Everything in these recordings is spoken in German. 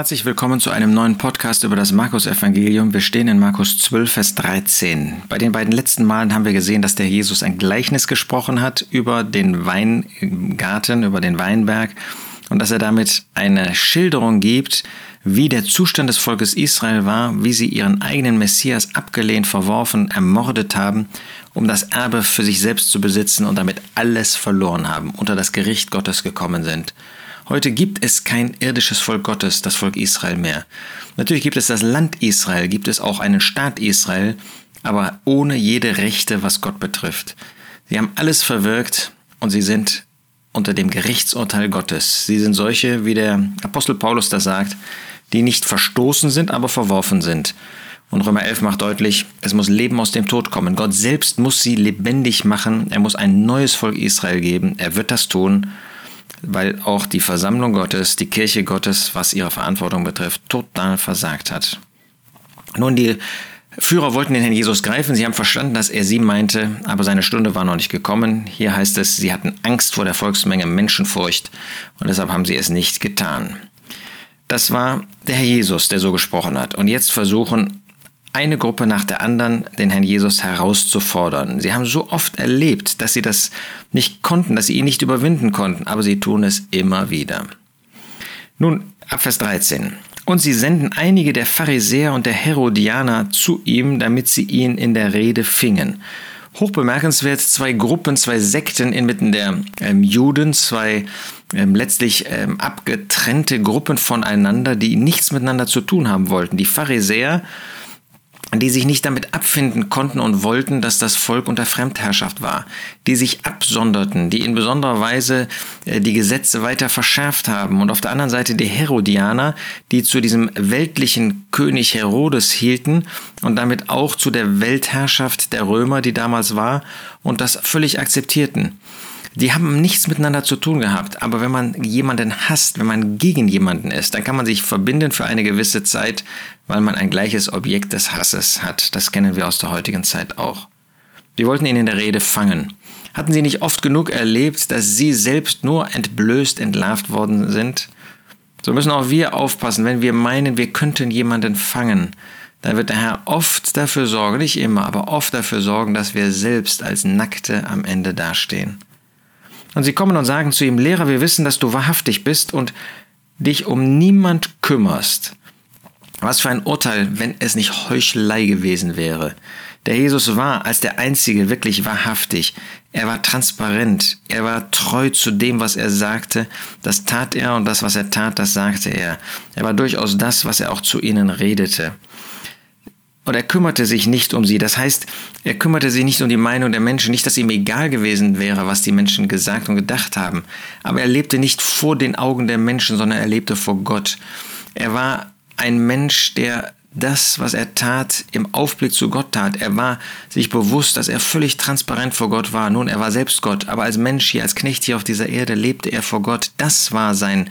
Herzlich willkommen zu einem neuen Podcast über das Markus-Evangelium. Wir stehen in Markus 12, Vers 13. Bei den beiden letzten Malen haben wir gesehen, dass der Jesus ein Gleichnis gesprochen hat über den Weingarten, über den Weinberg und dass er damit eine Schilderung gibt, wie der Zustand des Volkes Israel war, wie sie ihren eigenen Messias abgelehnt, verworfen, ermordet haben, um das Erbe für sich selbst zu besitzen und damit alles verloren haben, unter das Gericht Gottes gekommen sind. Heute gibt es kein irdisches Volk Gottes, das Volk Israel mehr. Natürlich gibt es das Land Israel, gibt es auch einen Staat Israel, aber ohne jede Rechte, was Gott betrifft. Sie haben alles verwirkt und sie sind unter dem Gerichtsurteil Gottes. Sie sind solche, wie der Apostel Paulus das sagt, die nicht verstoßen sind, aber verworfen sind. Und Römer 11 macht deutlich, es muss Leben aus dem Tod kommen. Gott selbst muss sie lebendig machen. Er muss ein neues Volk Israel geben. Er wird das tun weil auch die Versammlung Gottes, die Kirche Gottes, was ihre Verantwortung betrifft, total versagt hat. Nun, die Führer wollten den Herrn Jesus greifen, sie haben verstanden, dass er sie meinte, aber seine Stunde war noch nicht gekommen. Hier heißt es, sie hatten Angst vor der Volksmenge, Menschenfurcht und deshalb haben sie es nicht getan. Das war der Herr Jesus, der so gesprochen hat. Und jetzt versuchen eine Gruppe nach der anderen den Herrn Jesus herauszufordern. Sie haben so oft erlebt, dass sie das nicht konnten, dass sie ihn nicht überwinden konnten, aber sie tun es immer wieder. Nun, ab Vers 13. Und sie senden einige der Pharisäer und der Herodianer zu ihm, damit sie ihn in der Rede fingen. Hochbemerkenswert, zwei Gruppen, zwei Sekten inmitten der ähm, Juden, zwei ähm, letztlich ähm, abgetrennte Gruppen voneinander, die nichts miteinander zu tun haben wollten. Die Pharisäer die sich nicht damit abfinden konnten und wollten, dass das Volk unter Fremdherrschaft war, die sich absonderten, die in besonderer Weise äh, die Gesetze weiter verschärft haben und auf der anderen Seite die Herodianer, die zu diesem weltlichen König Herodes hielten und damit auch zu der Weltherrschaft der Römer, die damals war, und das völlig akzeptierten. Die haben nichts miteinander zu tun gehabt. Aber wenn man jemanden hasst, wenn man gegen jemanden ist, dann kann man sich verbinden für eine gewisse Zeit, weil man ein gleiches Objekt des Hasses hat. Das kennen wir aus der heutigen Zeit auch. Die wollten ihn in der Rede fangen. Hatten sie nicht oft genug erlebt, dass sie selbst nur entblößt, entlarvt worden sind? So müssen auch wir aufpassen, wenn wir meinen, wir könnten jemanden fangen. Dann wird der Herr oft dafür sorgen, nicht immer, aber oft dafür sorgen, dass wir selbst als Nackte am Ende dastehen. Und sie kommen und sagen zu ihm, Lehrer, wir wissen, dass du wahrhaftig bist und dich um niemand kümmerst. Was für ein Urteil, wenn es nicht Heuchelei gewesen wäre. Der Jesus war als der Einzige wirklich wahrhaftig. Er war transparent. Er war treu zu dem, was er sagte. Das tat er und das, was er tat, das sagte er. Er war durchaus das, was er auch zu ihnen redete. Und er kümmerte sich nicht um sie. Das heißt, er kümmerte sich nicht um die Meinung der Menschen. Nicht, dass ihm egal gewesen wäre, was die Menschen gesagt und gedacht haben. Aber er lebte nicht vor den Augen der Menschen, sondern er lebte vor Gott. Er war ein Mensch, der das, was er tat, im Aufblick zu Gott tat. Er war sich bewusst, dass er völlig transparent vor Gott war. Nun, er war selbst Gott, aber als Mensch hier, als Knecht hier auf dieser Erde lebte er vor Gott. Das war sein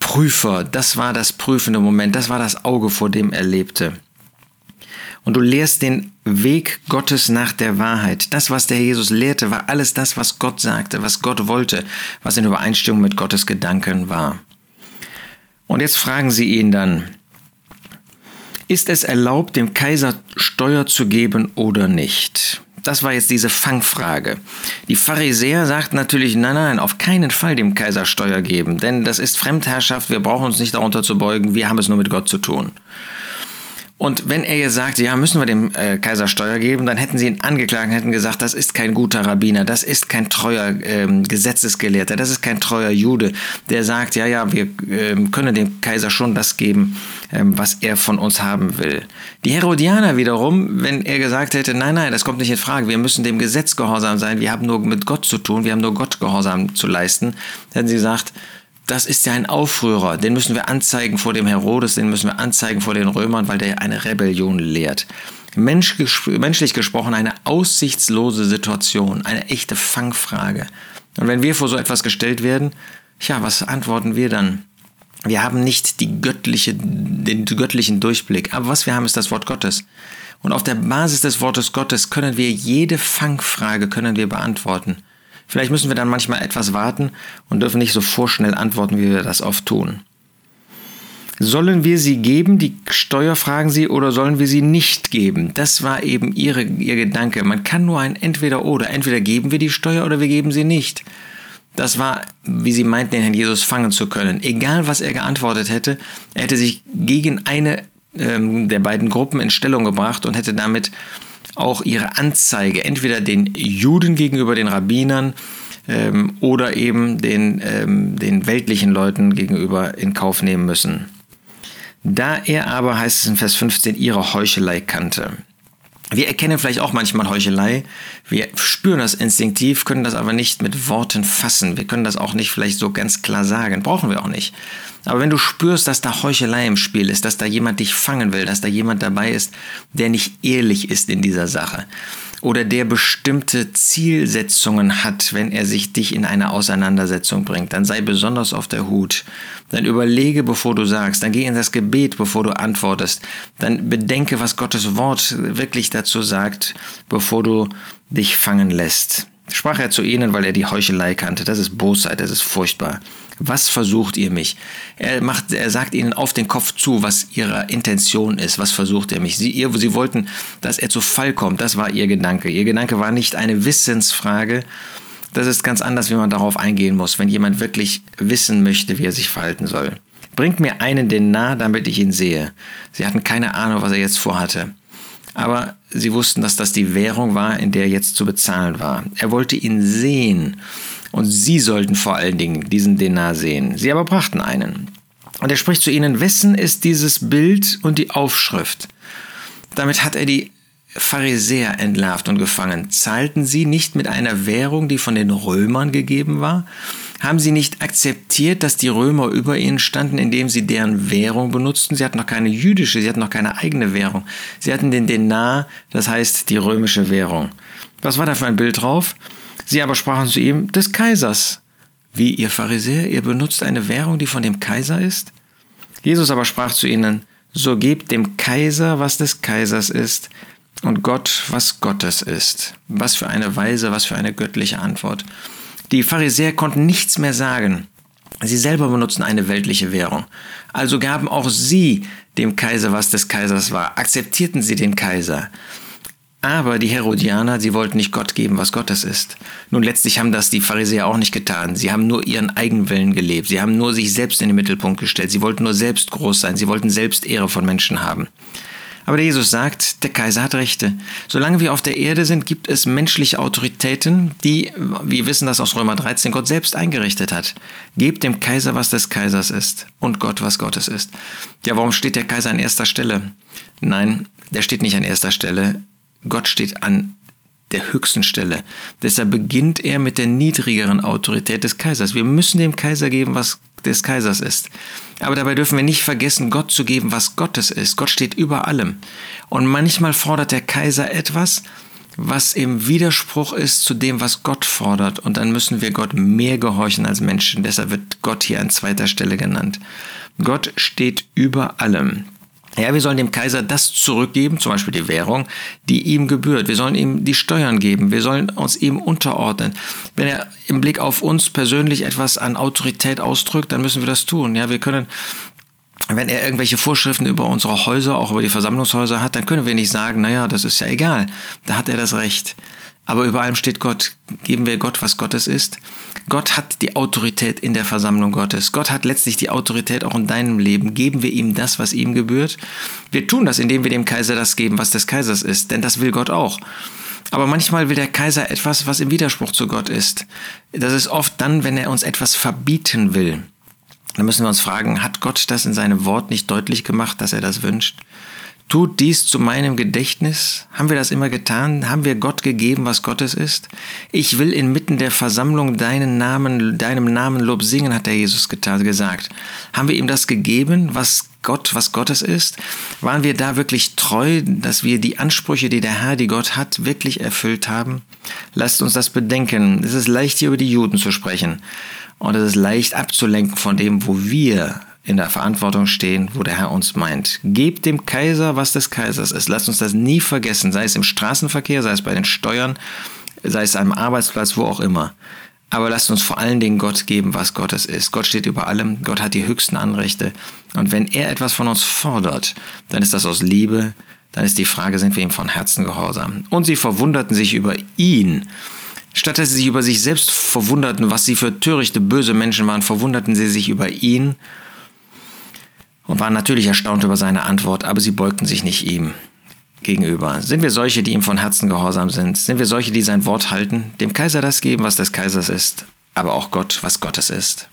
Prüfer, das war das prüfende Moment, das war das Auge, vor dem er lebte und du lehrst den Weg Gottes nach der Wahrheit. Das, was der Jesus lehrte, war alles das, was Gott sagte, was Gott wollte, was in Übereinstimmung mit Gottes Gedanken war. Und jetzt fragen sie ihn dann, ist es erlaubt, dem Kaiser Steuer zu geben oder nicht? Das war jetzt diese Fangfrage. Die Pharisäer sagten natürlich, nein, nein, auf keinen Fall dem Kaiser Steuer geben, denn das ist Fremdherrschaft, wir brauchen uns nicht darunter zu beugen, wir haben es nur mit Gott zu tun. Und wenn er jetzt sagt, ja, müssen wir dem äh, Kaiser Steuer geben, dann hätten sie ihn angeklagt, hätten gesagt, das ist kein guter Rabbiner, das ist kein treuer ähm, Gesetzesgelehrter, das ist kein treuer Jude, der sagt, ja, ja, wir ähm, können dem Kaiser schon das geben, ähm, was er von uns haben will. Die Herodianer wiederum, wenn er gesagt hätte, nein, nein, das kommt nicht in Frage, wir müssen dem Gesetz gehorsam sein, wir haben nur mit Gott zu tun, wir haben nur Gott gehorsam zu leisten, hätten sie gesagt, das ist ja ein Aufrührer, den müssen wir anzeigen vor dem Herodes, den müssen wir anzeigen vor den Römern, weil der eine Rebellion lehrt. Mensch, menschlich gesprochen eine aussichtslose Situation, eine echte Fangfrage. Und wenn wir vor so etwas gestellt werden, ja, was antworten wir dann? Wir haben nicht die göttliche, den göttlichen Durchblick, aber was wir haben, ist das Wort Gottes. Und auf der Basis des Wortes Gottes können wir jede Fangfrage können wir beantworten. Vielleicht müssen wir dann manchmal etwas warten und dürfen nicht so vorschnell antworten, wie wir das oft tun. Sollen wir sie geben, die Steuer fragen sie, oder sollen wir sie nicht geben? Das war eben ihre, ihr Gedanke. Man kann nur ein Entweder-Oder. Entweder geben wir die Steuer oder wir geben sie nicht. Das war, wie sie meinten, den Herrn Jesus fangen zu können. Egal, was er geantwortet hätte, er hätte sich gegen eine ähm, der beiden Gruppen in Stellung gebracht und hätte damit auch ihre Anzeige entweder den Juden gegenüber den Rabbinern ähm, oder eben den, ähm, den weltlichen Leuten gegenüber in Kauf nehmen müssen. Da er aber, heißt es in Vers 15, ihre Heuchelei kannte. Wir erkennen vielleicht auch manchmal Heuchelei. Wir spüren das instinktiv, können das aber nicht mit Worten fassen. Wir können das auch nicht vielleicht so ganz klar sagen. Brauchen wir auch nicht. Aber wenn du spürst, dass da Heuchelei im Spiel ist, dass da jemand dich fangen will, dass da jemand dabei ist, der nicht ehrlich ist in dieser Sache, oder der bestimmte Zielsetzungen hat, wenn er sich dich in eine Auseinandersetzung bringt, dann sei besonders auf der Hut. Dann überlege, bevor du sagst, dann geh in das Gebet, bevor du antwortest. Dann bedenke, was Gottes Wort wirklich dazu sagt, bevor du dich fangen lässt. Sprach er zu ihnen, weil er die Heuchelei kannte. Das ist Bosheit, das ist furchtbar. Was versucht ihr mich? Er, macht, er sagt ihnen auf den Kopf zu, was ihre Intention ist. Was versucht er mich? Sie, ihr, sie wollten, dass er zu Fall kommt. Das war ihr Gedanke. Ihr Gedanke war nicht eine Wissensfrage. Das ist ganz anders, wie man darauf eingehen muss, wenn jemand wirklich wissen möchte, wie er sich verhalten soll. Bringt mir einen Denar, damit ich ihn sehe. Sie hatten keine Ahnung, was er jetzt vorhatte. Aber sie wussten, dass das die Währung war, in der er jetzt zu bezahlen war. Er wollte ihn sehen und sie sollten vor allen Dingen diesen Denar sehen. Sie aber brachten einen. Und er spricht zu ihnen, wessen ist dieses Bild und die Aufschrift? Damit hat er die Pharisäer entlarvt und gefangen. Zahlten sie nicht mit einer Währung, die von den Römern gegeben war? Haben sie nicht akzeptiert, dass die Römer über ihnen standen, indem sie deren Währung benutzten? Sie hatten noch keine jüdische, sie hatten noch keine eigene Währung. Sie hatten den Denar, das heißt die römische Währung. Was war da für ein Bild drauf? Sie aber sprachen zu ihm, des Kaisers. Wie, ihr Pharisäer, ihr benutzt eine Währung, die von dem Kaiser ist? Jesus aber sprach zu ihnen, so gebt dem Kaiser, was des Kaisers ist, und Gott, was Gottes ist. Was für eine weise, was für eine göttliche Antwort. Die Pharisäer konnten nichts mehr sagen. Sie selber benutzten eine weltliche Währung. Also gaben auch sie dem Kaiser, was des Kaisers war. Akzeptierten sie den Kaiser. Aber die Herodianer, sie wollten nicht Gott geben, was Gottes ist. Nun, letztlich haben das die Pharisäer auch nicht getan. Sie haben nur ihren Eigenwillen gelebt. Sie haben nur sich selbst in den Mittelpunkt gestellt. Sie wollten nur selbst groß sein. Sie wollten selbst Ehre von Menschen haben. Aber der Jesus sagt, der Kaiser hat Rechte. Solange wir auf der Erde sind, gibt es menschliche Autoritäten, die, wir wissen das aus Römer 13, Gott selbst eingerichtet hat. Gebt dem Kaiser, was des Kaisers ist und Gott, was Gottes ist. Ja, warum steht der Kaiser an erster Stelle? Nein, der steht nicht an erster Stelle. Gott steht an der höchsten Stelle. Deshalb beginnt er mit der niedrigeren Autorität des Kaisers. Wir müssen dem Kaiser geben, was des Kaisers ist. Aber dabei dürfen wir nicht vergessen, Gott zu geben, was Gottes ist. Gott steht über allem. Und manchmal fordert der Kaiser etwas, was im Widerspruch ist zu dem, was Gott fordert. Und dann müssen wir Gott mehr gehorchen als Menschen. Deshalb wird Gott hier an zweiter Stelle genannt. Gott steht über allem. Ja, wir sollen dem Kaiser das zurückgeben, zum Beispiel die Währung, die ihm gebührt. Wir sollen ihm die Steuern geben. Wir sollen uns ihm unterordnen. Wenn er im Blick auf uns persönlich etwas an Autorität ausdrückt, dann müssen wir das tun. Ja, wir können wenn er irgendwelche Vorschriften über unsere Häuser, auch über die Versammlungshäuser hat, dann können wir nicht sagen, naja, das ist ja egal, da hat er das Recht. Aber über allem steht Gott. Geben wir Gott, was Gottes ist. Gott hat die Autorität in der Versammlung Gottes. Gott hat letztlich die Autorität auch in deinem Leben. Geben wir ihm das, was ihm gebührt? Wir tun das, indem wir dem Kaiser das geben, was des Kaisers ist. Denn das will Gott auch. Aber manchmal will der Kaiser etwas, was im Widerspruch zu Gott ist. Das ist oft dann, wenn er uns etwas verbieten will. Dann müssen wir uns fragen, hat Gott das in seinem Wort nicht deutlich gemacht, dass er das wünscht? Tut dies zu meinem Gedächtnis? Haben wir das immer getan? Haben wir Gott gegeben, was Gottes ist? Ich will inmitten der Versammlung deinen Namen, deinem Namen Lob singen, hat der Jesus getan, gesagt. Haben wir ihm das gegeben, was Gott, was Gottes ist? Waren wir da wirklich treu, dass wir die Ansprüche, die der Herr, die Gott hat, wirklich erfüllt haben? Lasst uns das bedenken. Es ist leicht, hier über die Juden zu sprechen. Und es ist leicht abzulenken von dem, wo wir in der Verantwortung stehen, wo der Herr uns meint. Gebt dem Kaiser, was des Kaisers ist. Lasst uns das nie vergessen, sei es im Straßenverkehr, sei es bei den Steuern, sei es am Arbeitsplatz, wo auch immer. Aber lasst uns vor allen Dingen Gott geben, was Gottes ist. Gott steht über allem, Gott hat die höchsten Anrechte. Und wenn er etwas von uns fordert, dann ist das aus Liebe, dann ist die Frage, sind wir ihm von Herzen gehorsam? Und sie verwunderten sich über ihn. Statt dass sie sich über sich selbst verwunderten, was sie für törichte, böse Menschen waren, verwunderten sie sich über ihn und waren natürlich erstaunt über seine Antwort, aber sie beugten sich nicht ihm gegenüber. Sind wir solche, die ihm von Herzen gehorsam sind? Sind wir solche, die sein Wort halten, dem Kaiser das geben, was des Kaisers ist, aber auch Gott, was Gottes ist?